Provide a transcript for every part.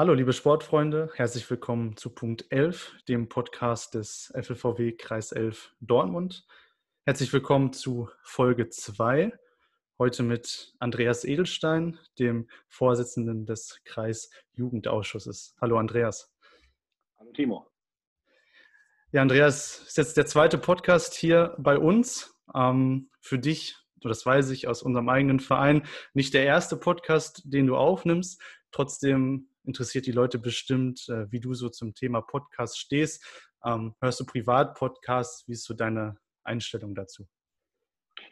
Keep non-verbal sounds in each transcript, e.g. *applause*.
Hallo, liebe Sportfreunde, herzlich willkommen zu Punkt 11, dem Podcast des FLVW Kreis 11 Dortmund. Herzlich willkommen zu Folge 2, heute mit Andreas Edelstein, dem Vorsitzenden des Kreisjugendausschusses. Hallo, Andreas. Hallo, Timo. Ja, Andreas, ist jetzt der zweite Podcast hier bei uns. Ähm, für dich, das weiß ich aus unserem eigenen Verein, nicht der erste Podcast, den du aufnimmst. Trotzdem interessiert die Leute bestimmt, äh, wie du so zum Thema Podcast stehst. Ähm, hörst du Privat-Podcasts? Wie ist so deine Einstellung dazu?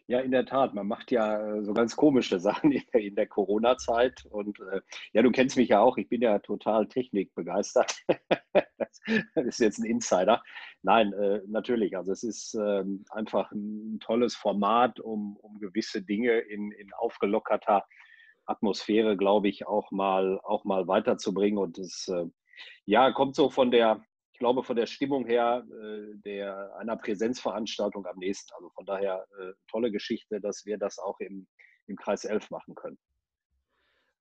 Ja, in der Tat. Man macht ja äh, so ganz komische *laughs* Sachen in der, Corona-Zeit. Und äh, ja, du kennst mich ja auch. Ich bin ja total technikbegeistert. *laughs* das ist jetzt ein Insider. Nein, äh, natürlich. Also es ist ähm, einfach ein tolles Format, um, um gewisse Dinge in, in aufgelockerter Atmosphäre, glaube ich, auch mal, auch mal weiterzubringen. Und es äh, ja, kommt so von der, ich glaube, von der Stimmung her äh, der, einer Präsenzveranstaltung am nächsten. Also von daher äh, tolle Geschichte, dass wir das auch im, im Kreis 11 machen können.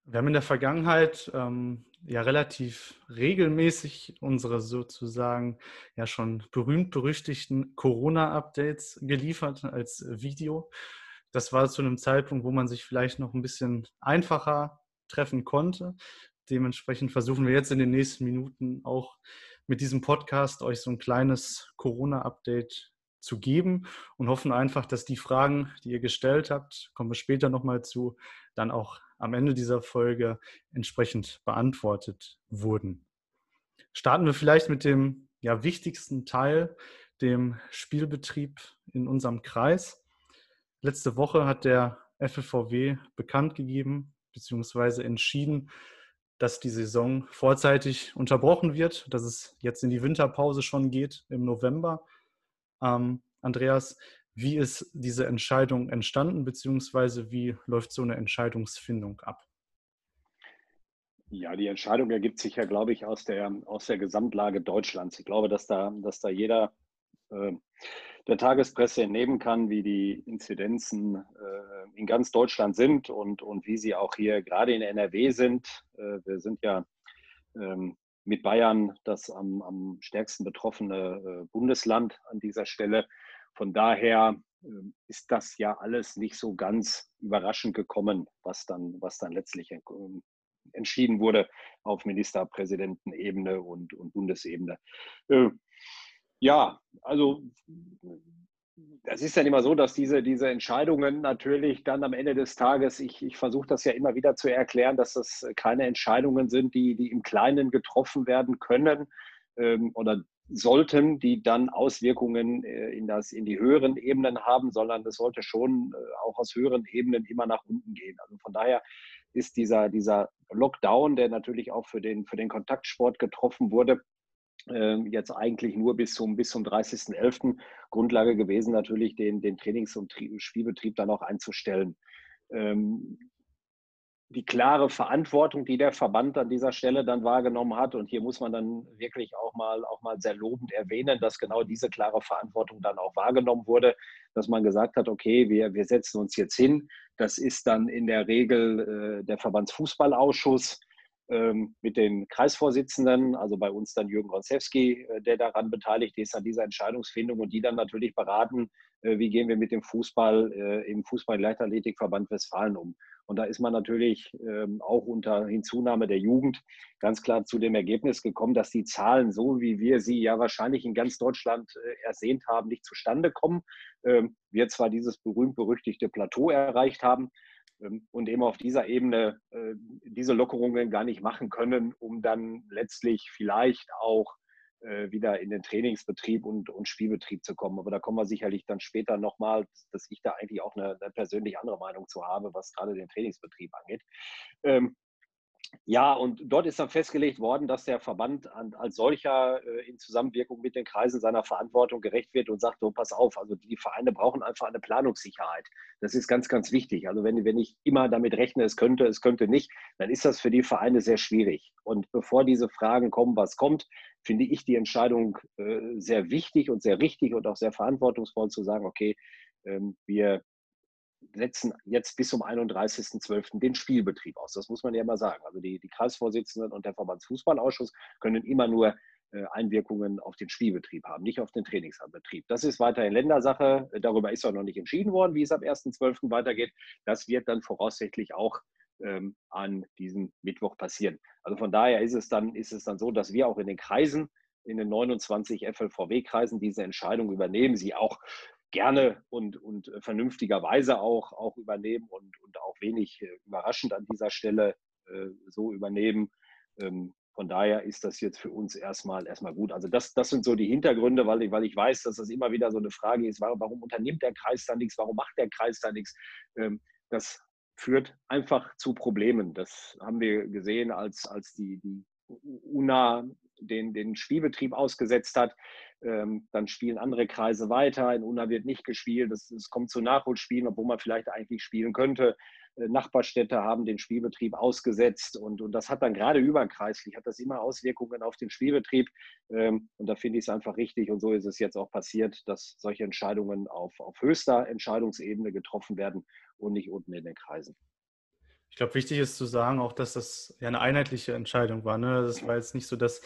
Wir haben in der Vergangenheit ähm, ja relativ regelmäßig unsere sozusagen ja schon berühmt-berüchtigten Corona-Updates geliefert als Video. Das war zu einem Zeitpunkt, wo man sich vielleicht noch ein bisschen einfacher treffen konnte. Dementsprechend versuchen wir jetzt in den nächsten Minuten auch mit diesem Podcast euch so ein kleines Corona-Update zu geben und hoffen einfach, dass die Fragen, die ihr gestellt habt, kommen wir später nochmal zu, dann auch am Ende dieser Folge entsprechend beantwortet wurden. Starten wir vielleicht mit dem ja, wichtigsten Teil, dem Spielbetrieb in unserem Kreis. Letzte Woche hat der FFVW bekannt gegeben bzw. entschieden, dass die Saison vorzeitig unterbrochen wird, dass es jetzt in die Winterpause schon geht im November. Ähm, Andreas, wie ist diese Entscheidung entstanden, beziehungsweise wie läuft so eine Entscheidungsfindung ab? Ja, die Entscheidung ergibt sich ja, glaube ich, aus der, aus der Gesamtlage Deutschlands. Ich glaube, dass da, dass da jeder der Tagespresse entnehmen kann, wie die Inzidenzen äh, in ganz Deutschland sind und, und wie sie auch hier gerade in NRW sind. Äh, wir sind ja ähm, mit Bayern das am, am stärksten betroffene äh, Bundesland an dieser Stelle. Von daher äh, ist das ja alles nicht so ganz überraschend gekommen, was dann, was dann letztlich entschieden wurde auf Ministerpräsidentenebene und, und Bundesebene. Ja, also das ist dann immer so, dass diese, diese Entscheidungen natürlich dann am Ende des Tages, ich, ich versuche das ja immer wieder zu erklären, dass das keine Entscheidungen sind, die, die im Kleinen getroffen werden können ähm, oder sollten, die dann Auswirkungen äh, in, das, in die höheren Ebenen haben, sondern es sollte schon äh, auch aus höheren Ebenen immer nach unten gehen. Also von daher ist dieser, dieser Lockdown, der natürlich auch für den, für den Kontaktsport getroffen wurde, jetzt eigentlich nur bis zum, bis zum 30.11. Grundlage gewesen, natürlich den, den Trainings- und Spielbetrieb dann auch einzustellen. Ähm, die klare Verantwortung, die der Verband an dieser Stelle dann wahrgenommen hat, und hier muss man dann wirklich auch mal, auch mal sehr lobend erwähnen, dass genau diese klare Verantwortung dann auch wahrgenommen wurde, dass man gesagt hat, okay, wir, wir setzen uns jetzt hin. Das ist dann in der Regel äh, der Verbandsfußballausschuss, ähm, mit den Kreisvorsitzenden, also bei uns dann Jürgen Ronzewski, äh, der daran beteiligt ist, an dieser Entscheidungsfindung und die dann natürlich beraten, äh, wie gehen wir mit dem Fußball äh, im Fußball-Leichtathletikverband Westfalen um. Und da ist man natürlich ähm, auch unter Hinzunahme der Jugend ganz klar zu dem Ergebnis gekommen, dass die Zahlen, so wie wir sie ja wahrscheinlich in ganz Deutschland ersehnt haben, nicht zustande kommen. Ähm, wir zwar dieses berühmt-berüchtigte Plateau erreicht haben, ähm, und eben auf dieser Ebene äh, diese Lockerungen gar nicht machen können, um dann letztlich vielleicht auch äh, wieder in den Trainingsbetrieb und, und Spielbetrieb zu kommen. Aber da kommen wir sicherlich dann später nochmal, dass ich da eigentlich auch eine, eine persönlich andere Meinung zu habe, was gerade den Trainingsbetrieb angeht. Ähm, ja, und dort ist dann festgelegt worden, dass der Verband als solcher äh, in Zusammenwirkung mit den Kreisen seiner Verantwortung gerecht wird und sagt, so pass auf, also die Vereine brauchen einfach eine Planungssicherheit. Das ist ganz, ganz wichtig. Also wenn, wenn ich immer damit rechne, es könnte, es könnte nicht, dann ist das für die Vereine sehr schwierig. Und bevor diese Fragen kommen, was kommt, finde ich die Entscheidung äh, sehr wichtig und sehr richtig und auch sehr verantwortungsvoll zu sagen, okay, ähm, wir setzen jetzt bis zum 31.12. den Spielbetrieb aus. Das muss man ja immer sagen. Also die, die Kreisvorsitzenden und der Verbandsfußballausschuss können immer nur äh, Einwirkungen auf den Spielbetrieb haben, nicht auf den Trainingsbetrieb. Das ist weiterhin Ländersache. Darüber ist auch noch nicht entschieden worden, wie es ab 1.12. weitergeht. Das wird dann voraussichtlich auch ähm, an diesem Mittwoch passieren. Also von daher ist es, dann, ist es dann so, dass wir auch in den Kreisen, in den 29 FLVW-Kreisen diese Entscheidung übernehmen, sie auch gerne und, und vernünftigerweise auch, auch übernehmen und, und auch wenig äh, überraschend an dieser Stelle äh, so übernehmen. Ähm, von daher ist das jetzt für uns erstmal, erstmal gut. Also das, das sind so die Hintergründe, weil ich, weil ich weiß, dass das immer wieder so eine Frage ist, warum, warum unternimmt der Kreis da nichts, warum macht der Kreis da nichts? Ähm, das führt einfach zu Problemen. Das haben wir gesehen, als, als die, die UNA den, den Spielbetrieb ausgesetzt hat. Ähm, dann spielen andere Kreise weiter. In UNA wird nicht gespielt. Es kommt zu Nachholspielen, obwohl man vielleicht eigentlich spielen könnte. Äh, Nachbarstädte haben den Spielbetrieb ausgesetzt und, und das hat dann gerade überkreislich, hat das immer Auswirkungen auf den Spielbetrieb. Ähm, und da finde ich es einfach richtig und so ist es jetzt auch passiert, dass solche Entscheidungen auf, auf höchster Entscheidungsebene getroffen werden und nicht unten in den Kreisen. Ich glaube, wichtig ist zu sagen auch, dass das ja eine einheitliche Entscheidung war. Ne? Das war jetzt nicht so, dass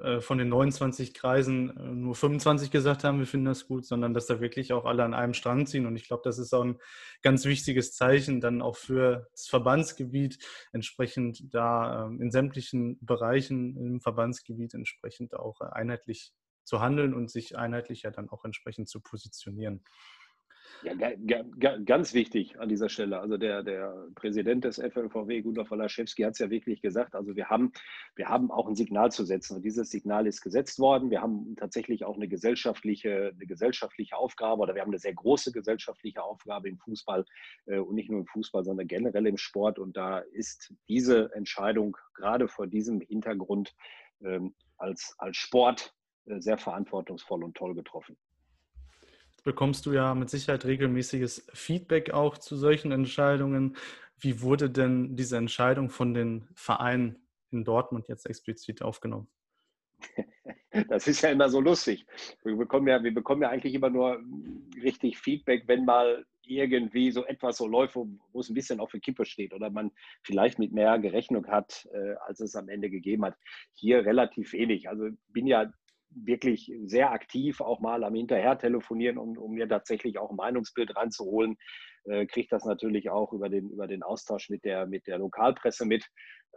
äh, von den 29 Kreisen äh, nur 25 gesagt haben, wir finden das gut, sondern dass da wirklich auch alle an einem Strang ziehen. Und ich glaube, das ist auch ein ganz wichtiges Zeichen dann auch für das Verbandsgebiet, entsprechend da äh, in sämtlichen Bereichen im Verbandsgebiet entsprechend auch einheitlich zu handeln und sich einheitlich ja dann auch entsprechend zu positionieren. Ja, ganz wichtig an dieser Stelle. Also der, der Präsident des FLVW, Gunnar Walaschewski, hat es ja wirklich gesagt. Also wir haben, wir haben auch ein Signal zu setzen. Und dieses Signal ist gesetzt worden. Wir haben tatsächlich auch eine gesellschaftliche, eine gesellschaftliche Aufgabe oder wir haben eine sehr große gesellschaftliche Aufgabe im Fußball äh, und nicht nur im Fußball, sondern generell im Sport. Und da ist diese Entscheidung gerade vor diesem Hintergrund ähm, als, als Sport äh, sehr verantwortungsvoll und toll getroffen bekommst du ja mit Sicherheit regelmäßiges Feedback auch zu solchen Entscheidungen. Wie wurde denn diese Entscheidung von den Vereinen in Dortmund jetzt explizit aufgenommen? *laughs* Das ist ja immer so lustig. Wir bekommen ja, wir bekommen ja eigentlich immer nur richtig Feedback, wenn mal irgendwie so etwas so läuft, wo, es ein bisschen auf der Kippe steht oder man vielleicht mit mehr Gerechnung hat, äh, als es am Ende gegeben hat. Hier relativ wenig. Also bin ja wirklich sehr aktiv auch mal am Hinterher telefonieren, um, um mir tatsächlich auch ein Meinungsbild reinzuholen. Äh, kriege das natürlich auch über den, über den Austausch mit der, mit der Lokalpresse mit,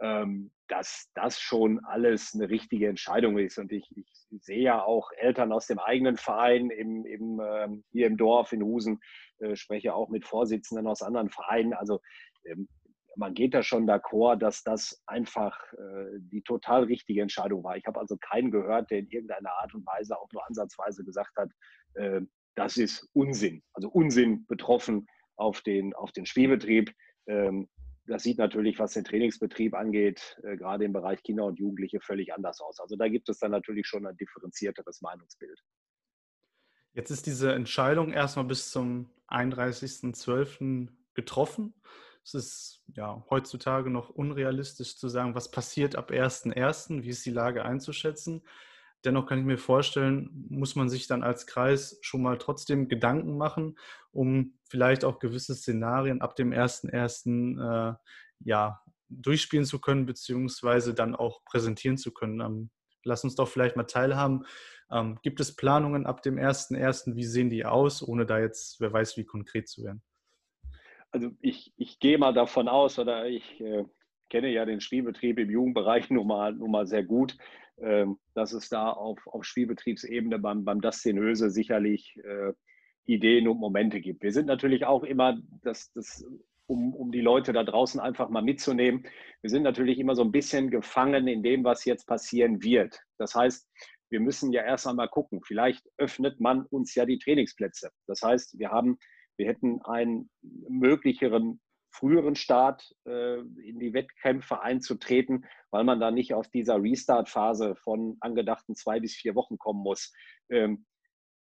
ähm, dass das schon alles eine richtige Entscheidung ist. Und ich, ich sehe ja auch Eltern aus dem eigenen Verein im, im, ähm, hier im Dorf in Husen, äh, spreche auch mit Vorsitzenden aus anderen Vereinen. Also ähm, man geht da schon d'accord, dass das einfach äh, die total richtige Entscheidung war. Ich habe also keinen gehört, der in irgendeiner Art und Weise auch nur ansatzweise gesagt hat, äh, das ist Unsinn. Also Unsinn betroffen auf den, auf den Spielbetrieb. Ähm, das sieht natürlich, was den Trainingsbetrieb angeht, äh, gerade im Bereich Kinder und Jugendliche völlig anders aus. Also da gibt es dann natürlich schon ein differenzierteres Meinungsbild. Jetzt ist diese Entscheidung erstmal bis zum 31.12. getroffen. Es ist ja heutzutage noch unrealistisch zu sagen, was passiert ab 1.1., wie ist die Lage einzuschätzen. Dennoch kann ich mir vorstellen, muss man sich dann als Kreis schon mal trotzdem Gedanken machen, um vielleicht auch gewisse Szenarien ab dem 1.1. Äh, ja, durchspielen zu können, beziehungsweise dann auch präsentieren zu können. Ähm, lass uns doch vielleicht mal teilhaben. Ähm, gibt es Planungen ab dem 1.1.? Wie sehen die aus, ohne da jetzt, wer weiß, wie konkret zu werden? Also ich, ich gehe mal davon aus, oder ich äh, kenne ja den Spielbetrieb im Jugendbereich *laughs* nun mal, nun mal sehr gut, ähm, dass es da auf, auf Spielbetriebsebene beim, beim Dustin Höse sicherlich äh, Ideen und Momente gibt. Wir sind natürlich auch immer, das, das, um, um die Leute da draußen einfach mal mitzunehmen, wir sind natürlich immer so ein bisschen gefangen in dem, was jetzt passieren wird. Das heißt, wir müssen ja erst einmal gucken. Vielleicht öffnet man uns ja die Trainingsplätze. Das heißt, wir haben wir hätten einen möglicheren früheren Start äh, in die Wettkämpfe einzutreten, weil man da nicht aus dieser Restart-Phase von angedachten zwei bis vier Wochen kommen muss. Ähm,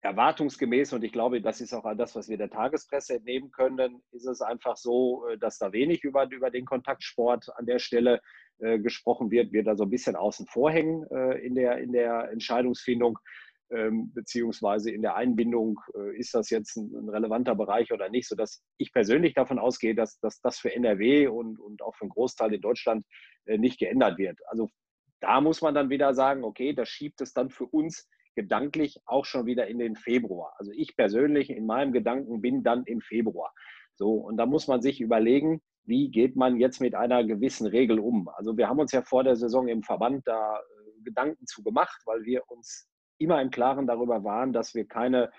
erwartungsgemäß, und ich glaube, das ist auch das, was wir der Tagespresse entnehmen können, ist es einfach so, äh, dass da wenig über, über den Kontaktsport an der Stelle äh, gesprochen wird, wir da so ein bisschen außen vor hängen äh, in, der, in der Entscheidungsfindung. Ähm, beziehungsweise in der Einbindung, äh, ist das jetzt ein, relevanter Bereich oder nicht, sodass ich persönlich davon ausgehe, dass, dass das für NRW und, und auch für einen Großteil in Deutschland äh, nicht geändert wird. Also da muss man dann wieder sagen, okay, das schiebt es dann für uns gedanklich auch schon wieder in den Februar. Also ich persönlich in meinem Gedanken bin dann im Februar. So, und da muss man sich überlegen, wie geht man jetzt mit einer gewissen Regel um? Also wir haben uns ja vor der Saison im Verband da äh, Gedanken zu gemacht, weil wir uns immer im Klaren darüber waren, dass wir keine,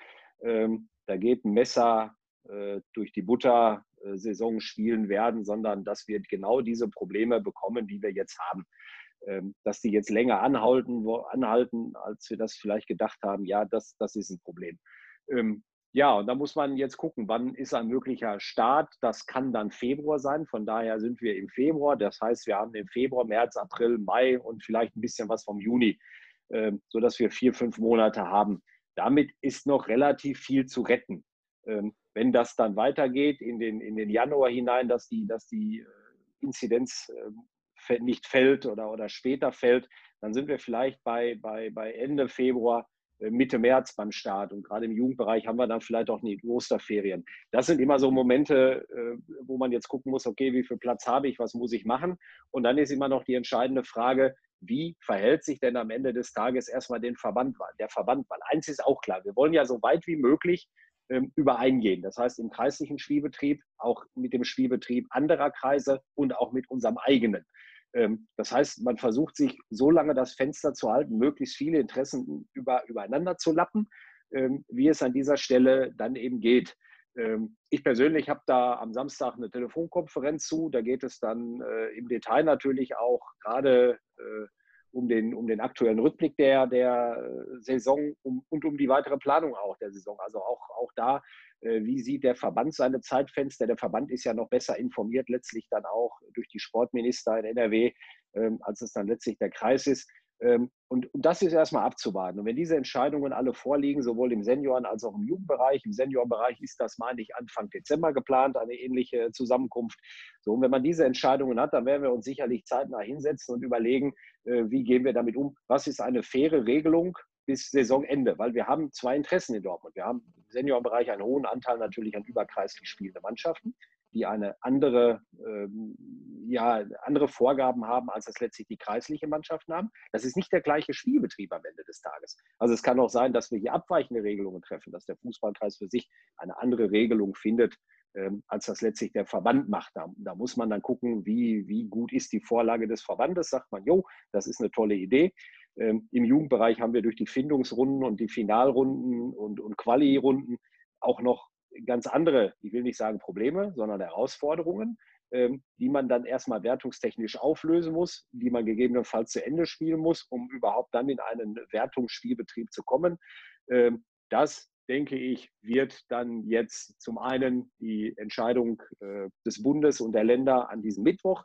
ähm, da geht ein Messer äh, durch die Butter äh, Saison spielen werden, sondern dass wir genau diese Probleme bekommen, die wir jetzt haben. Ähm, dass die jetzt länger anhalten, wo, anhalten, als wir das vielleicht gedacht haben, ja, das, das ist ein Problem. Ähm, ja, und da muss man jetzt gucken, wann ist ein möglicher Start. Das kann dann Februar sein. Von daher sind wir im Februar. Das heißt, wir haben im Februar, März, April, Mai und vielleicht ein bisschen was vom Juni, sodass wir vier, fünf Monate haben. Damit ist noch relativ viel zu retten. Ähm, wenn das dann weitergeht in den, in den Januar hinein, dass die, dass die äh, Inzidenz äh, nicht fällt oder, oder später fällt, dann sind wir vielleicht bei, bei, bei Ende Februar äh, Mitte März beim Start. Und gerade im Jugendbereich haben wir dann vielleicht auch die Osterferien. Das sind immer so Momente, äh, wo man jetzt gucken muss, okay, wie viel Platz habe ich, was muss ich machen? Und dann ist immer noch die entscheidende Frage, wie verhält sich denn am Ende des Tages erstmal den Verband, der Verband? Weil eins ist auch klar, wir wollen ja so weit wie möglich ähm, übereingehen. Das heißt, im kreislichen Spielbetrieb, auch mit dem Spielbetrieb anderer Kreise und auch mit unserem eigenen. Ähm, das heißt, man versucht sich so lange das Fenster zu halten, möglichst viele Interessen über, übereinander zu lappen, ähm, wie es an dieser Stelle dann eben geht. Ähm, ich persönlich habe da am Samstag eine Telefonkonferenz zu. Da geht es dann äh, im Detail natürlich auch gerade äh, um den, um den aktuellen Rückblick der, der äh, Saison und um die weitere Planung auch der Saison. Also auch, auch da wie sieht der Verband seine Zeitfenster? Der Verband ist ja noch besser informiert, letztlich dann auch durch die Sportminister in NRW, ähm, als es dann letztlich der Kreis ist. Ähm, und, das ist erstmal abzuwarten. Und wenn diese Entscheidungen alle vorliegen, sowohl im Senioren- als auch im Jugendbereich, im Seniorenbereich ist das, meine ich, Anfang Dezember geplant, eine ähnliche Zusammenkunft. So, und wenn man diese Entscheidungen hat, dann werden wir uns sicherlich zeitnah hinsetzen und überlegen, äh, wie gehen wir damit um? Was ist eine faire Regelung bis Saisonende, weil wir haben zwei Interessen in Dortmund. Wir haben im Seniorenbereich einen hohen Anteil natürlich an überkreislich spielenden Mannschaften, die eine andere, ähm, ja, andere Vorgaben haben, als das letztlich die kreislichen Mannschaften haben. Das ist nicht der gleiche Spielbetrieb am Ende des Tages. Also es kann auch sein, dass wir hier abweichende Regelungen treffen, dass der Fußballkreis für sich eine andere Regelung findet, ähm, als das letztlich der Verband macht. Da, da, muss man dann gucken, wie, wie gut ist die Vorlage des Verbandes. Sagt man, jo, das ist eine tolle Idee. Ähm, Im Jugendbereich haben wir durch die Findungsrunden und die Finalrunden und, und Quali-Runden auch noch ganz andere, ich will nicht sagen Probleme, sondern Herausforderungen, die man dann erstmal wertungstechnisch auflösen muss, die man gegebenenfalls zu Ende spielen muss, um überhaupt dann in einen Wertungsspielbetrieb zu kommen. Ähm, das, denke ich, wird dann jetzt zum einen die Entscheidung äh, des Bundes und der Länder an diesem Mittwoch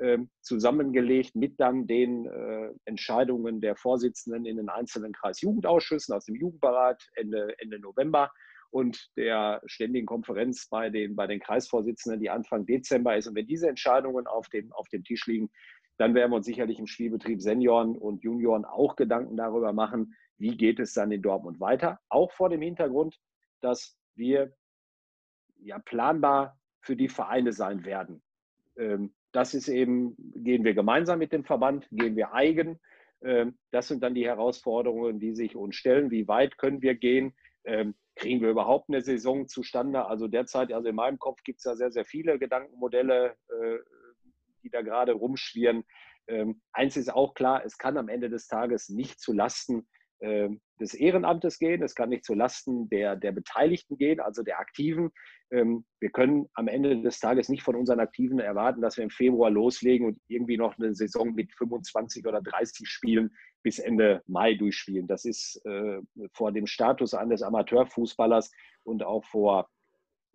ähm, zusammengelegt mit dann den äh, Entscheidungen der Vorsitzenden in den einzelnen Kreisjugendausschüssen aus dem Jugendberat Ende, Ende November und der ständigen Konferenz bei den, bei den Kreisvorsitzenden, die Anfang Dezember ist. Und wenn diese Entscheidungen auf dem, auf dem Tisch liegen, dann werden wir uns sicherlich im Spielbetrieb Senioren und Junioren auch Gedanken darüber machen, wie geht es dann in Dortmund weiter. Auch vor dem Hintergrund, dass wir ja planbar für die Vereine sein werden. Ähm, das ist eben, gehen wir gemeinsam mit dem Verband, gehen wir eigen. Ähm, das sind dann die Herausforderungen, die sich uns stellen. Wie weit können wir gehen? Kriegen wir überhaupt eine Saison zustande? Also derzeit, also in meinem Kopf gibt es ja sehr, sehr viele Gedankenmodelle, äh, die da gerade rumschwirren. Ähm, eins ist auch klar, es kann am Ende des Tages nicht zu Lasten ähm, des Ehrenamtes gehen, es kann nicht zu Lasten der, der Beteiligten gehen, also der Aktiven. Ähm, wir können am Ende des Tages nicht von unseren Aktiven erwarten, dass wir im Februar loslegen und irgendwie noch eine Saison mit 25 oder 30 Spielen bis Ende Mai durchspielen. Das ist äh, vor dem Status eines Amateurfußballers und auch vor,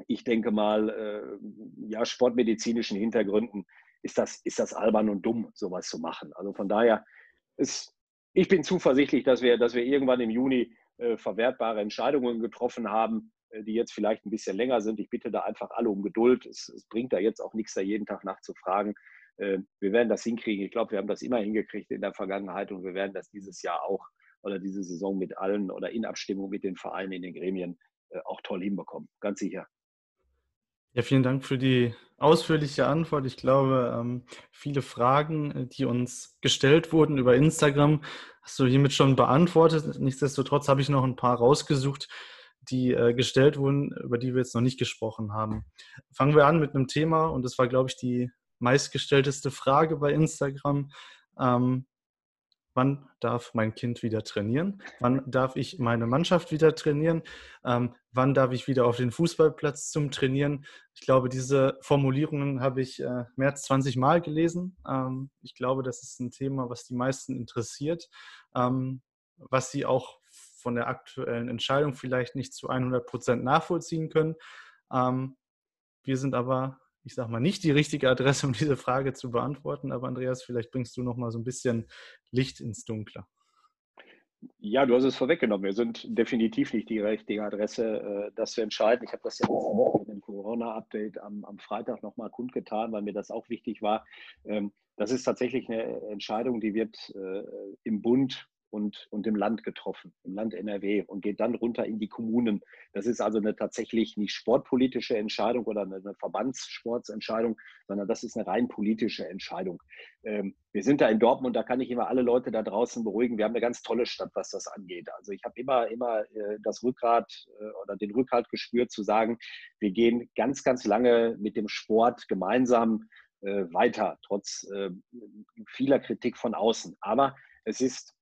ich denke mal, äh, ja, sportmedizinischen Hintergründen ist das, ist das albern und dumm, sowas zu machen. Also von daher ist ich bin zuversichtlich, dass wir, dass wir irgendwann im Juni äh, verwertbare Entscheidungen getroffen haben, äh, die jetzt vielleicht ein bisschen länger sind. Ich bitte da einfach alle um Geduld. Es, es bringt da jetzt auch nichts, da jeden Tag nachzufragen. Äh, wir werden das hinkriegen. Ich glaube, wir haben das immer hingekriegt in der Vergangenheit und wir werden das dieses Jahr auch oder diese Saison mit allen oder in Abstimmung mit den Vereinen in den Gremien äh, auch toll hinbekommen. Ganz sicher. Ja, vielen Dank für die ausführliche Antwort. Ich glaube, ähm, viele Fragen, äh, die uns gestellt wurden über Instagram, hast du hiermit schon beantwortet. Nichtsdestotrotz habe ich noch ein paar rausgesucht, die gestellt wurden, über die wir jetzt noch nicht gesprochen haben. Fangen wir an mit einem Thema und das war, glaube ich, die meistgestellteste Frage bei Instagram. Ähm, wann darf mein Kind wieder trainieren? Wann darf ich meine Mannschaft wieder trainieren? Ähm, wann darf ich wieder auf den Fußballplatz zum Trainieren? Ich glaube, diese Formulierungen habe ich äh, mehr als 20 Mal gelesen. Ähm, ich glaube, das ist ein Thema, was die meisten interessiert, ähm, was sie auch von der aktuellen Entscheidung vielleicht nicht zu 100 Prozent nachvollziehen können. Ähm, wir sind aber ich sage mal, nicht die richtige Adresse, um diese Frage zu beantworten. Aber Andreas, vielleicht bringst du noch mal so ein bisschen Licht ins Dunkle. Ja, du hast es vorweggenommen. Wir sind definitiv nicht die richtige Adresse, äh, das zu entscheiden. Ich habe das ja in dem Corona-Update am, am Freitag nochmal kundgetan, weil mir das auch wichtig war. Ähm, das ist tatsächlich eine Entscheidung, die wird äh, im Bund und, und im Land getroffen, im Land NRW und geht dann runter in die Kommunen. Das ist also eine tatsächlich nicht sportpolitische Entscheidung oder eine, eine Verbandssportsentscheidung, sondern das ist eine rein politische Entscheidung. Ähm, wir sind da in Dortmund, da kann ich immer alle Leute da draußen beruhigen. Wir haben eine ganz tolle Stadt, was das angeht. Also ich habe immer, immer äh, das Rückgrat äh, oder den Rückhalt gespürt zu sagen, wir gehen ganz, ganz lange mit dem Sport gemeinsam äh, weiter, trotz äh, vieler Kritik von außen. Aber es ist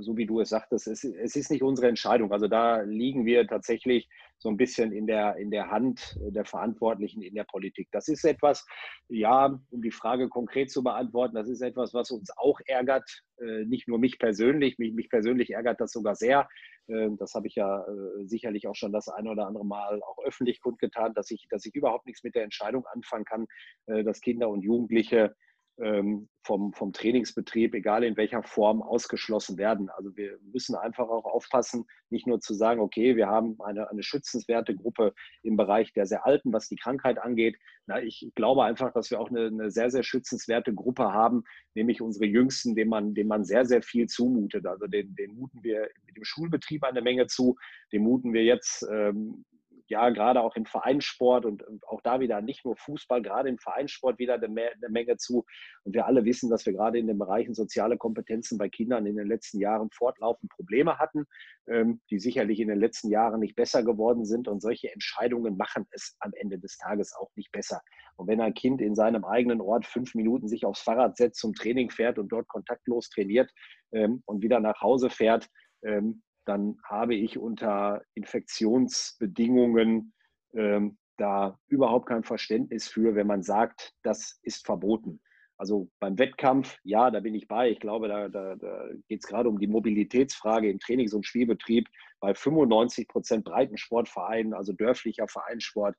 so wie du es sagtest, es, es, ist nicht unsere Entscheidung. Also da liegen wir tatsächlich so ein bisschen in der, in der Hand der Verantwortlichen in der Politik. Das ist etwas, ja, um die Frage konkret zu beantworten, das ist etwas, was uns auch ärgert. Äh, nicht nur mich persönlich, mich, mich persönlich ärgert das sogar sehr. Äh, das habe ich ja äh, sicherlich auch schon das eine oder andere Mal auch öffentlich kundgetan, dass ich, dass ich überhaupt nichts mit der Entscheidung anfangen kann, dass Kinder und Jugendliche vom, vom Trainingsbetrieb, egal in welcher Form, ausgeschlossen werden. Also wir müssen einfach auch aufpassen, nicht nur zu sagen, okay, wir haben eine, eine schützenswerte Gruppe im Bereich der sehr Alten, was die Krankheit angeht. Na, ich glaube einfach, dass wir auch eine, eine sehr, sehr schützenswerte Gruppe haben, nämlich unsere Jüngsten, denen man, denen man sehr, sehr viel zumutet. Also den, den muten wir mit dem Schulbetrieb eine Menge zu, den muten wir jetzt ähm, ja, gerade auch im Vereinssport und, auch da wieder nicht nur Fußball, gerade im Vereinssport wieder eine, eine, Menge zu. Und wir alle wissen, dass wir gerade in den Bereichen soziale Kompetenzen bei Kindern in den letzten Jahren fortlaufend Probleme hatten, ähm, die sicherlich in den letzten Jahren nicht besser geworden sind. Und solche Entscheidungen machen es am Ende des Tages auch nicht besser. Und wenn ein Kind in seinem eigenen Ort fünf Minuten sich aufs Fahrrad setzt, zum Training fährt und dort kontaktlos trainiert ähm, und wieder nach Hause fährt, ähm, dann habe ich unter Infektionsbedingungen ähm, da überhaupt kein Verständnis für, wenn man sagt, das ist verboten. Also beim Wettkampf, ja, da bin ich bei. Ich glaube, da, da, da geht es gerade um die Mobilitätsfrage im Trainings- und Spielbetrieb bei 95 Prozent Breitensportvereinen, also dörflicher Vereinssport.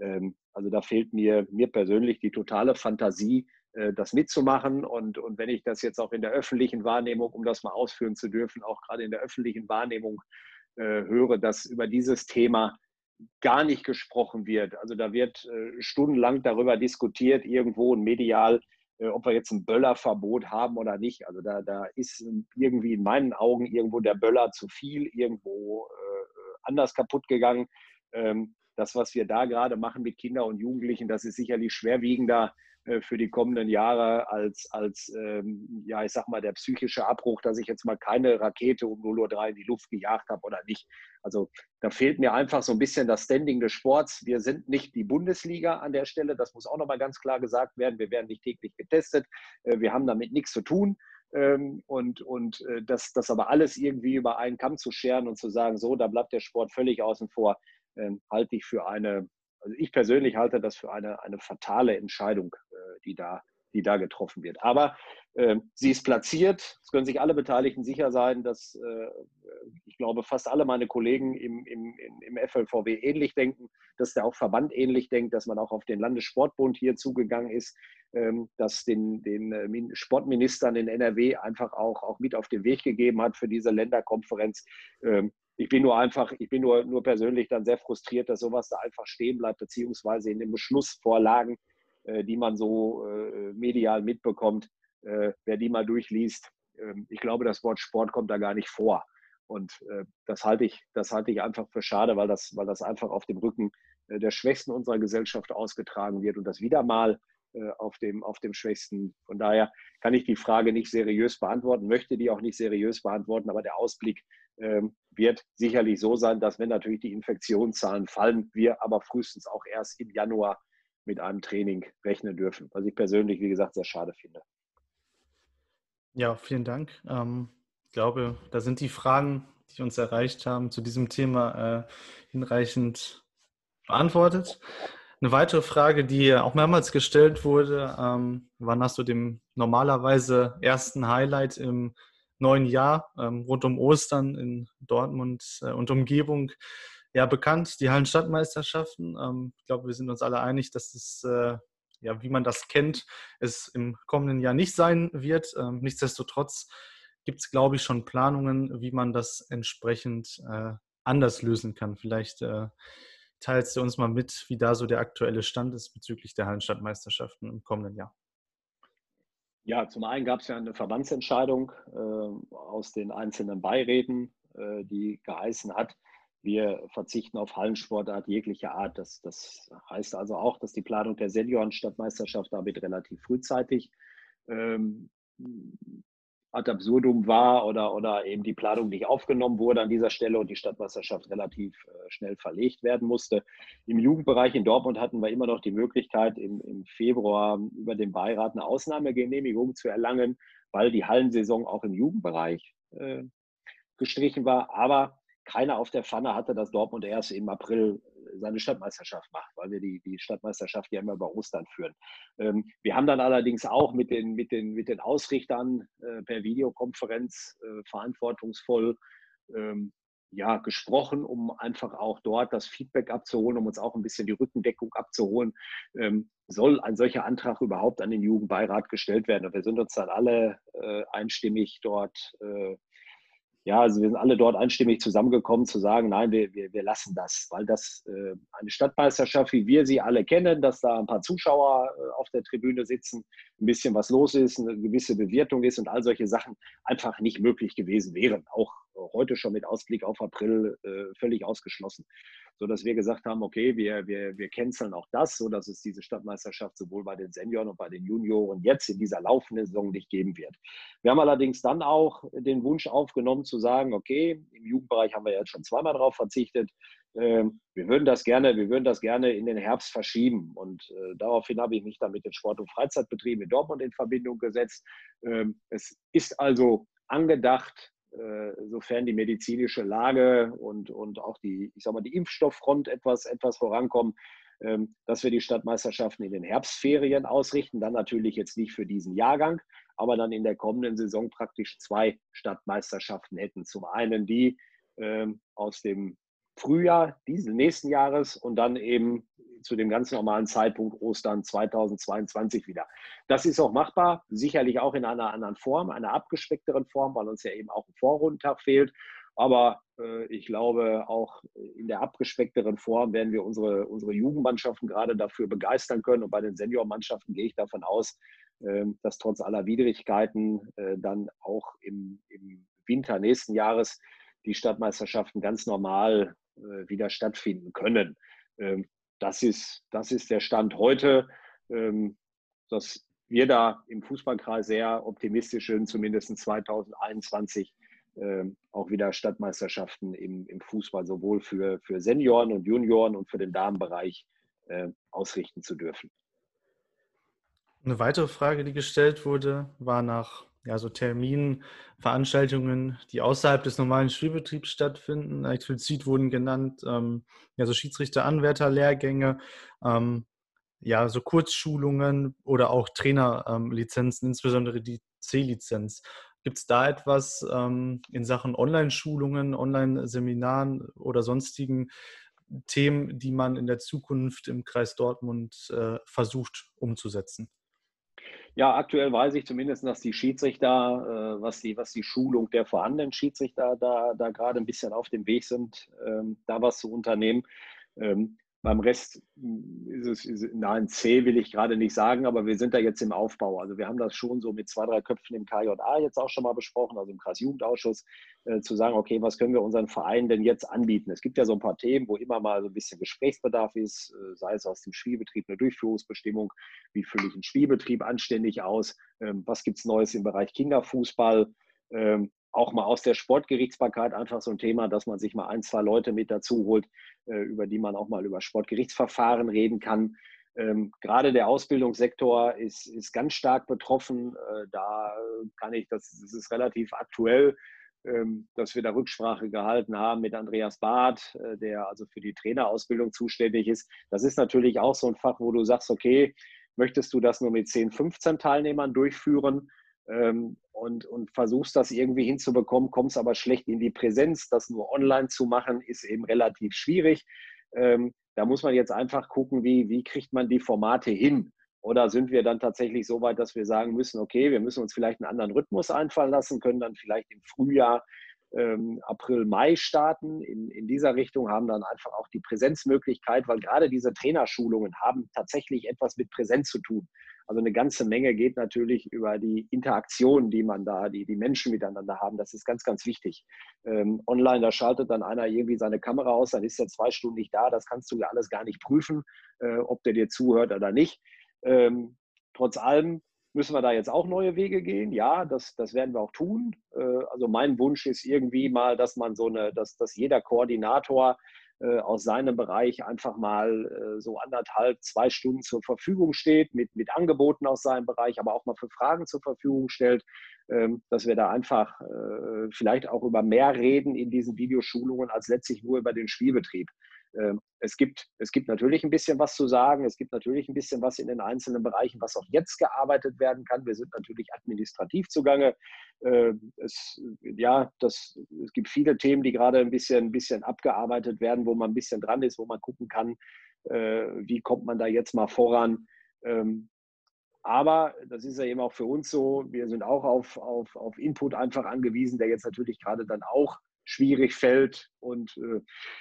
Ähm, also da fehlt mir, mir persönlich die totale Fantasie, das mitzumachen. Und, und wenn ich das jetzt auch in der öffentlichen Wahrnehmung, um das mal ausführen zu dürfen, auch gerade in der öffentlichen Wahrnehmung äh, höre, dass über dieses Thema gar nicht gesprochen wird. Also da wird äh, stundenlang darüber diskutiert, irgendwo und medial, äh, ob wir jetzt ein Böllerverbot haben oder nicht. Also da, da ist irgendwie in meinen Augen irgendwo der Böller zu viel, irgendwo äh, anders kaputt gegangen. Ähm, das, was wir da gerade machen mit Kindern und Jugendlichen, das ist sicherlich schwerwiegender äh, für die kommenden Jahre als, als ähm, ja, ich sag mal, der psychische Abbruch, dass ich jetzt mal keine Rakete um 0.03 Uhr in die Luft gejagt habe oder nicht. Also da fehlt mir einfach so ein bisschen das Standing des Sports. Wir sind nicht die Bundesliga an der Stelle, das muss auch nochmal ganz klar gesagt werden. Wir werden nicht täglich getestet. Äh, wir haben damit nichts zu tun. Ähm, und und äh, das, das aber alles irgendwie über einen Kamm zu scheren und zu sagen, so, da bleibt der Sport völlig außen vor, ähm, halte ich für eine also ich persönlich halte das für eine, eine fatale Entscheidung, äh, die, da, die da getroffen wird. Aber äh, sie ist platziert. Es können sich alle Beteiligten sicher sein, dass äh, ich glaube, fast alle meine Kollegen im, im, im FLVW ähnlich denken, dass der auch Verband ähnlich denkt, dass man auch auf den Landessportbund hier zugegangen ist, ähm, dass den, den äh, Sportministern in NRW einfach auch, auch mit auf den Weg gegeben hat für diese Länderkonferenz. Ähm, ich bin nur einfach, ich bin nur, nur persönlich dann sehr frustriert, dass sowas da einfach stehen bleibt, beziehungsweise in den Beschlussvorlagen, äh, die man so äh, medial mitbekommt, äh, wer die mal durchliest, ähm, ich glaube, das Wort Sport kommt da gar nicht vor. Und äh, das halte ich, das halte ich einfach für schade, weil das, weil das einfach auf dem Rücken äh, der Schwächsten unserer Gesellschaft ausgetragen wird und das wieder mal äh, auf dem, auf dem Schwächsten. Von daher kann ich die Frage nicht seriös beantworten, möchte die auch nicht seriös beantworten, aber der Ausblick wird sicherlich so sein, dass wenn natürlich die Infektionszahlen fallen, wir aber frühestens auch erst im Januar mit einem Training rechnen dürfen, was ich persönlich, wie gesagt, sehr schade finde. Ja, vielen Dank. Ähm, ich glaube, da sind die Fragen, die uns erreicht haben, zu diesem Thema äh, hinreichend beantwortet. Eine weitere Frage, die auch mehrmals gestellt wurde, ähm, wann hast du dem normalerweise ersten Highlight im neuen Jahr ähm, rund um Ostern in Dortmund äh, und Umgebung ja bekannt, die Hallenstadtmeisterschaften. Ähm, ich glaube, wir sind uns alle einig, dass es, äh, ja, wie man das kennt, es im kommenden Jahr nicht sein wird. Ähm, nichtsdestotrotz gibt es, glaube ich, schon Planungen, wie man das entsprechend äh, anders lösen kann. Vielleicht äh, teilst du uns mal mit, wie da so der aktuelle Stand ist bezüglich der Hallenstadtmeisterschaften im kommenden Jahr. Ja, zum einen gab es ja eine Verbandsentscheidung äh, aus den einzelnen Beiräten, äh, die geheißen hat, wir verzichten auf Hallensportart jeglicher Art. Das, das heißt also auch, dass die Planung der Seniorenstadtmeisterschaft damit relativ frühzeitig ähm, ad absurdum war oder, oder eben die Planung nicht aufgenommen wurde an dieser Stelle und die Stadtmeisterschaft relativ äh, schnell verlegt werden musste. Im Jugendbereich in Dortmund hatten wir immer noch die Möglichkeit, im, im Februar über den Beirat eine Ausnahmegenehmigung zu erlangen, weil die Hallensaison auch im Jugendbereich äh, gestrichen war. Aber keiner auf der Pfanne hatte, dass Dortmund erst im April seine Stadtmeisterschaft macht, weil wir die, die Stadtmeisterschaft ja immer über Ostern führen. Ähm, wir haben dann allerdings auch mit den, mit den, mit den Ausrichtern äh, per Videokonferenz äh, verantwortungsvoll ähm, ja, gesprochen, um einfach auch dort das Feedback abzuholen, um uns auch ein bisschen die Rückendeckung abzuholen. Ähm, soll ein solcher Antrag überhaupt an den Jugendbeirat gestellt werden? Und wir sind uns dann alle äh, einstimmig dort äh, ja, also wir sind alle dort einstimmig zusammengekommen zu sagen, nein, wir, wir, wir lassen das, weil das äh, eine Stadtmeisterschaft, wie wir sie alle kennen, dass da ein paar Zuschauer äh, auf der Tribüne sitzen, ein bisschen was los ist, eine gewisse Bewirtung ist und all solche Sachen einfach nicht möglich gewesen wären. Auch heute schon mit Ausblick auf April äh, völlig ausgeschlossen. So dass wir gesagt haben, okay, wir, wir, wir canceln auch das, sodass es diese Stadtmeisterschaft sowohl bei den Senioren und bei den Junioren jetzt in dieser laufenden Saison nicht geben wird. Wir haben allerdings dann auch den Wunsch aufgenommen zu sagen, okay, im Jugendbereich haben wir jetzt schon zweimal darauf verzichtet. Ähm, wir würden das gerne, wir würden das gerne in den Herbst verschieben. Und äh, daraufhin habe ich mich dann mit den Sport- und Freizeitbetrieben in Dortmund in Verbindung gesetzt. Ähm, es ist also angedacht, sofern die medizinische Lage und, und auch die, ich sag mal, die Impfstofffront etwas, etwas vorankommen, ähm, dass wir die Stadtmeisterschaften in den Herbstferien ausrichten. Dann natürlich jetzt nicht für diesen Jahrgang, aber dann in der kommenden Saison praktisch zwei Stadtmeisterschaften hätten. Zum einen die ähm, aus dem Frühjahr dieses nächsten Jahres und dann eben zu dem ganz normalen Zeitpunkt Ostern 2022 wieder. Das ist auch machbar, sicherlich auch in einer anderen Form, einer abgespeckteren Form, weil uns ja eben auch ein Vorrundentag fehlt. Aber äh, ich glaube, auch in der abgespeckteren Form werden wir unsere, unsere Jugendmannschaften gerade dafür begeistern können. Und bei den Seniormannschaften gehe ich davon aus, äh, dass trotz aller Widrigkeiten äh, dann auch im, im Winter nächsten Jahres die Stadtmeisterschaften ganz normal äh, wieder stattfinden können. Das ist, das ist der Stand heute, ähm, dass wir da im Fußballkreis sehr optimistisch sind, zumindest 2021 ähm, auch wieder Stadtmeisterschaften im, im Fußball sowohl für, für Senioren und Junioren und für den Damenbereich äh, ausrichten zu dürfen. Eine weitere Frage, die gestellt wurde, war nach ja, so Terminen, Veranstaltungen, die außerhalb des normalen Spielbetriebs stattfinden. Explizit wurden genannt, ähm, ja, so Schiedsrichter-Anwärter-Lehrgänge, ähm, ja, so Kurzschulungen oder auch Trainerlizenzen, insbesondere die C-Lizenz. Gibt es da etwas ähm, in Sachen Online-Schulungen, Online-Seminaren oder sonstigen Themen, die man in der Zukunft im Kreis Dortmund äh, versucht umzusetzen? Ja, aktuell weiß ich zumindest, dass die Schiedsrichter, äh, was, die, was die Schulung der vorhandenen Schiedsrichter da, da gerade ein bisschen auf dem Weg sind, ähm, da was zu unternehmen. Ähm, beim Rest hm, ist es ist, nein, C will ich gerade nicht sagen, aber wir sind da jetzt im Aufbau. Also wir haben das schon so mit zwei, drei Köpfen im KJA jetzt auch schon mal besprochen, also im Kreisjugendausschuss, äh, zu sagen, okay, was können wir unseren Vereinen denn jetzt anbieten? Es gibt ja so ein paar Themen, wo immer mal so ein bisschen Gesprächsbedarf ist, äh, sei es aus dem Spielbetrieb eine Durchführungsbestimmung, wie fülle ich einen Spielbetrieb anständig aus, ähm, was gibt es Neues im Bereich Kinderfußball, ähm, auch mal aus der Sportgerichtsbarkeit einfach so ein Thema, dass man sich mal ein, zwei Leute mit dazu holt, äh, über die man auch mal über Sportgerichtsverfahren reden kann. Ähm, gerade der Ausbildungssektor ist, ist ganz stark betroffen. Äh, da kann ich, das, das ist relativ aktuell, ähm, dass wir da Rücksprache gehalten haben mit Andreas Barth, äh, der also für die Trainerausbildung zuständig ist. Das ist natürlich auch so ein Fach, wo du sagst, okay, möchtest du das nur mit 10, 15 Teilnehmern durchführen? Ähm, und, und versuchst das irgendwie hinzubekommen, kommst aber schlecht in die Präsenz. Das nur online zu machen, ist eben relativ schwierig. Ähm, da muss man jetzt einfach gucken, wie, wie kriegt man die Formate hin. Oder sind wir dann tatsächlich so weit, dass wir sagen müssen, okay, wir müssen uns vielleicht einen anderen Rhythmus einfallen lassen, können dann vielleicht im Frühjahr, ähm, April, Mai starten. In, in dieser Richtung haben dann einfach auch die Präsenzmöglichkeit, weil gerade diese Trainerschulungen haben tatsächlich etwas mit Präsenz zu tun. Also eine ganze Menge geht natürlich über die Interaktion, die man da, die die Menschen miteinander haben. Das ist ganz, ganz wichtig. Ähm, online, da schaltet dann einer irgendwie seine Kamera aus, dann ist er zwei Stunden nicht da. Das kannst du ja alles gar nicht prüfen, äh, ob der dir zuhört oder nicht. Ähm, trotz allem müssen wir da jetzt auch neue Wege gehen. Ja, das, das werden wir auch tun. Äh, also mein Wunsch ist irgendwie mal, dass man so eine, dass, dass jeder Koordinator äh, aus seinem Bereich einfach mal äh, so anderthalb, zwei Stunden zur Verfügung steht, mit, mit Angeboten aus seinem Bereich, aber auch mal für Fragen zur Verfügung stellt, ähm, dass wir da einfach vielleicht auch über mehr reden in diesen Videoschulungen als letztlich nur über den Spielbetrieb. Ähm, es gibt, es gibt natürlich ein bisschen was zu sagen. Es gibt natürlich ein bisschen was in den einzelnen Bereichen, was auch jetzt gearbeitet werden kann. Wir sind natürlich administrativ zugange. Ähm, es, ja, das, es gibt viele Themen, die gerade ein bisschen, ein bisschen abgearbeitet werden, wo man ein bisschen dran ist, wo man gucken kann, äh, wie kommt man da jetzt mal voran. Ähm, aber das ist ja eben auch für uns so, wir sind auch auf, auf, auf Input einfach angewiesen, der jetzt natürlich gerade dann auch schwierig fällt. Und äh,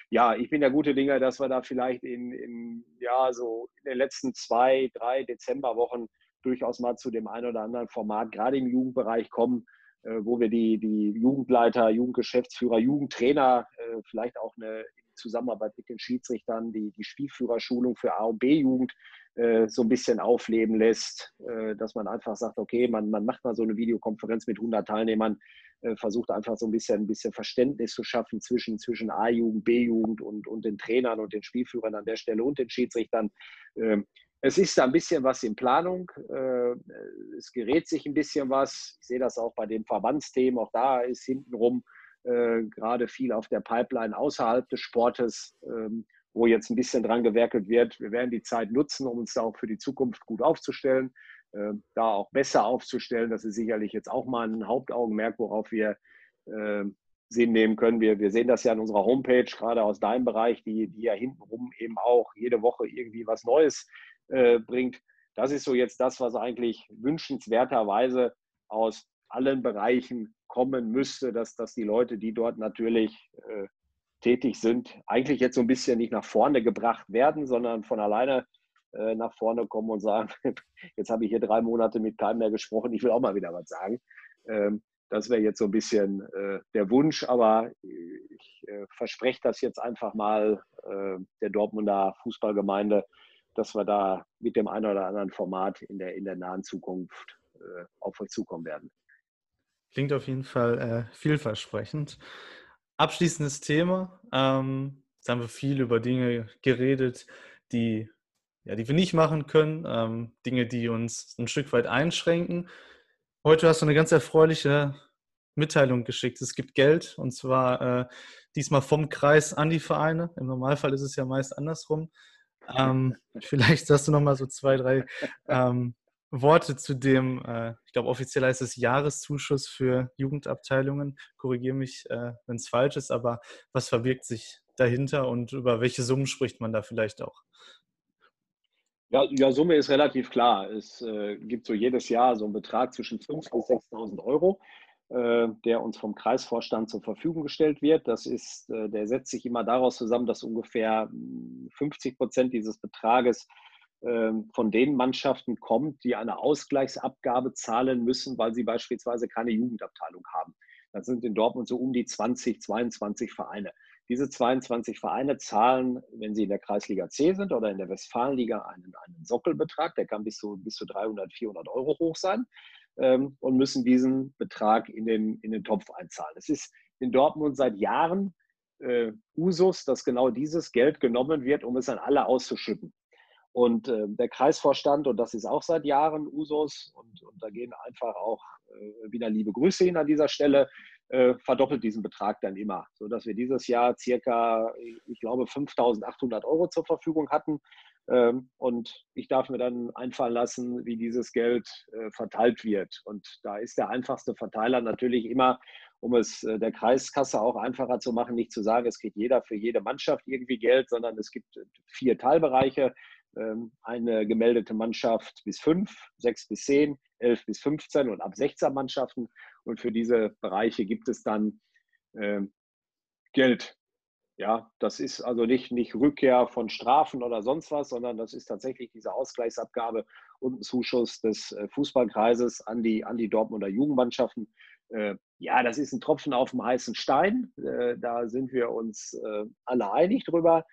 ja, ich bin der gute Dinger, dass wir da vielleicht in, in, ja, so in den letzten zwei, drei Dezemberwochen durchaus mal zu dem einen oder anderen Format, gerade im Jugendbereich kommen, äh, wo wir die, die Jugendleiter, Jugendgeschäftsführer, Jugendtrainer, äh, vielleicht auch eine Zusammenarbeit mit den Schiedsrichtern, die, die Spielführerschulung für A und B-Jugend äh, so ein bisschen aufleben lässt, äh, dass man einfach sagt, okay, man, man macht mal so eine Videokonferenz mit 100 Teilnehmern, äh, versucht einfach so ein bisschen, ein bisschen Verständnis zu schaffen zwischen, zwischen A-Jugend, B-Jugend und, und den Trainern und den Spielführern an der Stelle und den Schiedsrichtern. Ähm, es ist da ein bisschen was in Planung. Äh, es gerät sich ein bisschen was. Ich sehe das auch bei den Verbandsthemen. Auch da ist hintenrum gerade viel auf der Pipeline außerhalb des Sportes, ähm, wo jetzt ein bisschen dran gewerkelt wird. Wir werden die Zeit nutzen, um uns da auch für die Zukunft gut aufzustellen. Äh, da auch besser aufzustellen. Das ist sicherlich jetzt auch mal ein Hauptaugenmerk, worauf wir äh, Sinn nehmen können. Wir, wir sehen das ja in unserer Homepage, gerade aus deinem Bereich, die, die ja hintenrum eben auch jede Woche irgendwie was Neues äh, bringt. Das ist so jetzt das, was eigentlich wünschenswerterweise aus allen Bereichen kommen müsste, dass, dass die Leute, die dort natürlich äh, tätig sind, eigentlich jetzt so ein bisschen nicht nach vorne gebracht werden, sondern von alleine äh, nach vorne kommen und sagen, *laughs* jetzt habe ich hier drei Monate mit keinem mehr gesprochen, ich will auch mal wieder was sagen. Ähm, das wäre jetzt so ein bisschen äh, der Wunsch, aber ich äh, verspreche das jetzt einfach mal der Dortmunder Fußballgemeinde, dass wir da mit dem einen oder anderen Format in der, in der nahen Zukunft auf euch zukommen werden. Klingt auf jeden Fall vielversprechend. Abschließendes Thema. Ähm, jetzt haben wir viel über Dinge geredet, die ja, die wir nicht machen können, ähm, Dinge, die uns ein Stück weit einschränken. Heute hast du eine ganz erfreuliche Mitteilung geschickt. Es gibt Geld und zwar äh, diesmal vom Kreis an die Vereine. Im Normalfall ist es ja meist andersrum. Ähm, *laughs* vielleicht sagst du noch mal so zwei, drei ähm, Worte zu dem, äh, ich glaube offiziell heißt es Jahreszuschuss für Jugendabteilungen. Korrigiere mich, äh, wenn es falsch ist, aber was verbirgt sich dahinter und über welche Summen spricht man da vielleicht auch? Ja, ja, Summe ist relativ klar. Es äh, gibt so jedes Jahr so einen Betrag zwischen 5.000 bis 6.000 Euro. äh, der uns vom Kreisvorstand zur Verfügung gestellt wird. Das ist, äh, der setzt sich immer daraus zusammen, dass ungefähr 50 hm, Prozent dieses Betrages ähm, von den Mannschaften kommt, die eine Ausgleichsabgabe zahlen müssen, weil sie beispielsweise keine Jugendabteilung haben. Das sind in Dortmund so um die 20, 22 Vereine. Diese 22 Vereine zahlen, wenn sie in der Kreisliga C sind oder in der Westfalenliga, einen, einen Sockelbetrag, der kann bis zu, bis zu 300, 400 Euro hoch sein ähm, und müssen diesen Betrag in den, in den Topf einzahlen. Es ist in Dortmund seit Jahren äh, Usus, dass genau dieses Geld genommen wird, um es an alle auszuschütten. Und äh, der Kreisvorstand, und das ist auch seit Jahren Usus, und, und da gehen einfach auch äh, wieder liebe Grüße hin an dieser Stelle, äh, verdoppelt diesen Betrag dann immer, sodass wir dieses Jahr circa, ich glaube, 5.800 Euro zur Verfügung hatten. Ähm, und ich darf mir dann einfallen lassen, wie dieses Geld äh, verteilt wird. Und da ist der einfachste Verteiler natürlich immer, um es äh, der Kreiskasse auch einfacher zu machen, nicht zu sagen, es kriegt jeder für jede Mannschaft irgendwie Geld, sondern es gibt vier Teilbereiche. Ähm, eine gemeldete Mannschaft bis fünf, sechs bis zehn, elf bis 15 und ab 16 Mannschaften. Und für diese Bereiche gibt es dann äh, Geld. Ja, das ist also nicht, nicht Rückkehr von Strafen oder sonst was, sondern das ist tatsächlich diese Ausgleichsabgabe und ein Zuschuss des äh, Fußballkreises an die, an die Dortmunder Jugendmannschaften. Äh, ja, das ist ein Tropfen auf dem heißen Stein. Äh, da sind wir uns äh, alle einig drüber.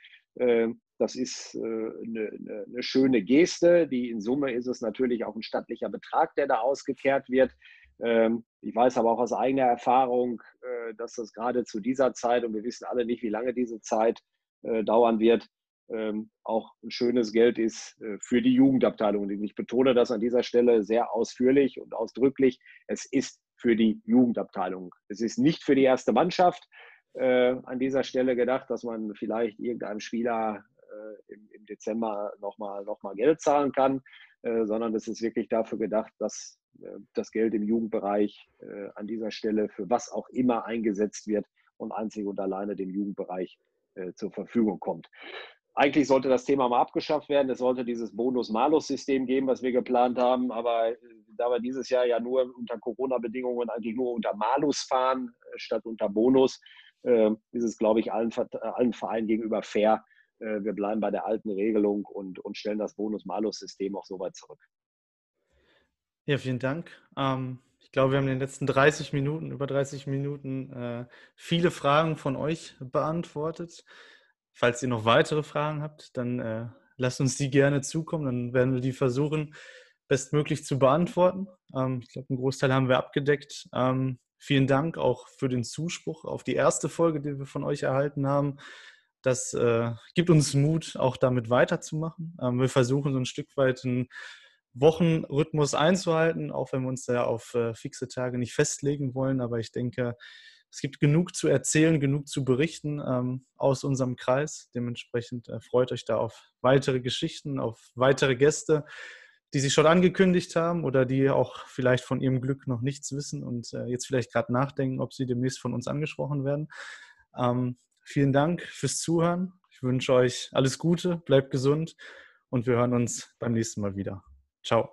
Das ist eine, eine, eine, schöne Geste. Die in Summe ist es natürlich auch ein stattlicher Betrag, der da ausgekehrt wird. Ähm, ich weiß aber auch aus eigener Erfahrung, äh, dass das gerade zu dieser Zeit, und wir wissen alle nicht, wie lange diese Zeit äh, dauern wird, ähm, auch ein schönes Geld ist für die Jugendabteilung. Und ich betone das an dieser Stelle sehr ausführlich und ausdrücklich. Es ist für die Jugendabteilung. Es ist nicht für die erste Mannschaft. Äh, an dieser Stelle gedacht, dass man vielleicht irgendeinem Spieler äh, im, im, Dezember nochmal noch mal Geld zahlen kann, äh, sondern es ist wirklich dafür gedacht, dass äh, das Geld im Jugendbereich äh, an dieser Stelle für was auch immer eingesetzt wird und einzig und alleine dem Jugendbereich äh, zur Verfügung kommt. Eigentlich sollte das Thema mal abgeschafft werden. Es sollte dieses Bonus-Malus-System geben, was wir geplant haben. Aber da wir dieses Jahr ja nur unter Corona-Bedingungen eigentlich nur unter Malus fahren, statt unter Bonus, ist es, glaube ich, allen, allen Vereinen gegenüber fair, äh, wir bleiben bei der alten Regelung und, und stellen das Bonus-Malus-System auch so weit zurück. Ja, vielen Dank. Ähm, ich glaube, wir haben in den letzten 30 Minuten, über 30 Minuten, äh, viele Fragen von euch beantwortet. Falls ihr noch weitere Fragen habt, dann äh, lasst uns die gerne zukommen. Dann werden wir die versuchen, bestmöglich zu beantworten. Ähm, ich glaube, einen Großteil haben wir abgedeckt. Ähm, vielen Dank auch für den Zuspruch auf die erste Folge, die wir von euch erhalten haben. Das äh, gibt uns Mut, auch damit weiterzumachen. Ähm, wir versuchen so ein Stück weit einen Wochenrhythmus einzuhalten, auch wenn wir uns da auf äh, fixe Tage nicht festlegen wollen. Aber ich denke, es gibt genug zu erzählen, genug zu berichten ähm, aus unserem Kreis. Dementsprechend äh, freut euch da auf weitere Geschichten, auf weitere Gäste, die sich schon angekündigt haben oder die auch vielleicht von ihrem Glück noch nichts wissen und äh, jetzt vielleicht gerade nachdenken, ob sie demnächst von uns angesprochen werden. Ähm, Vielen Dank fürs Zuhören. Ich wünsche euch alles Gute, bleibt gesund und wir hören uns beim nächsten Mal wieder. Ciao.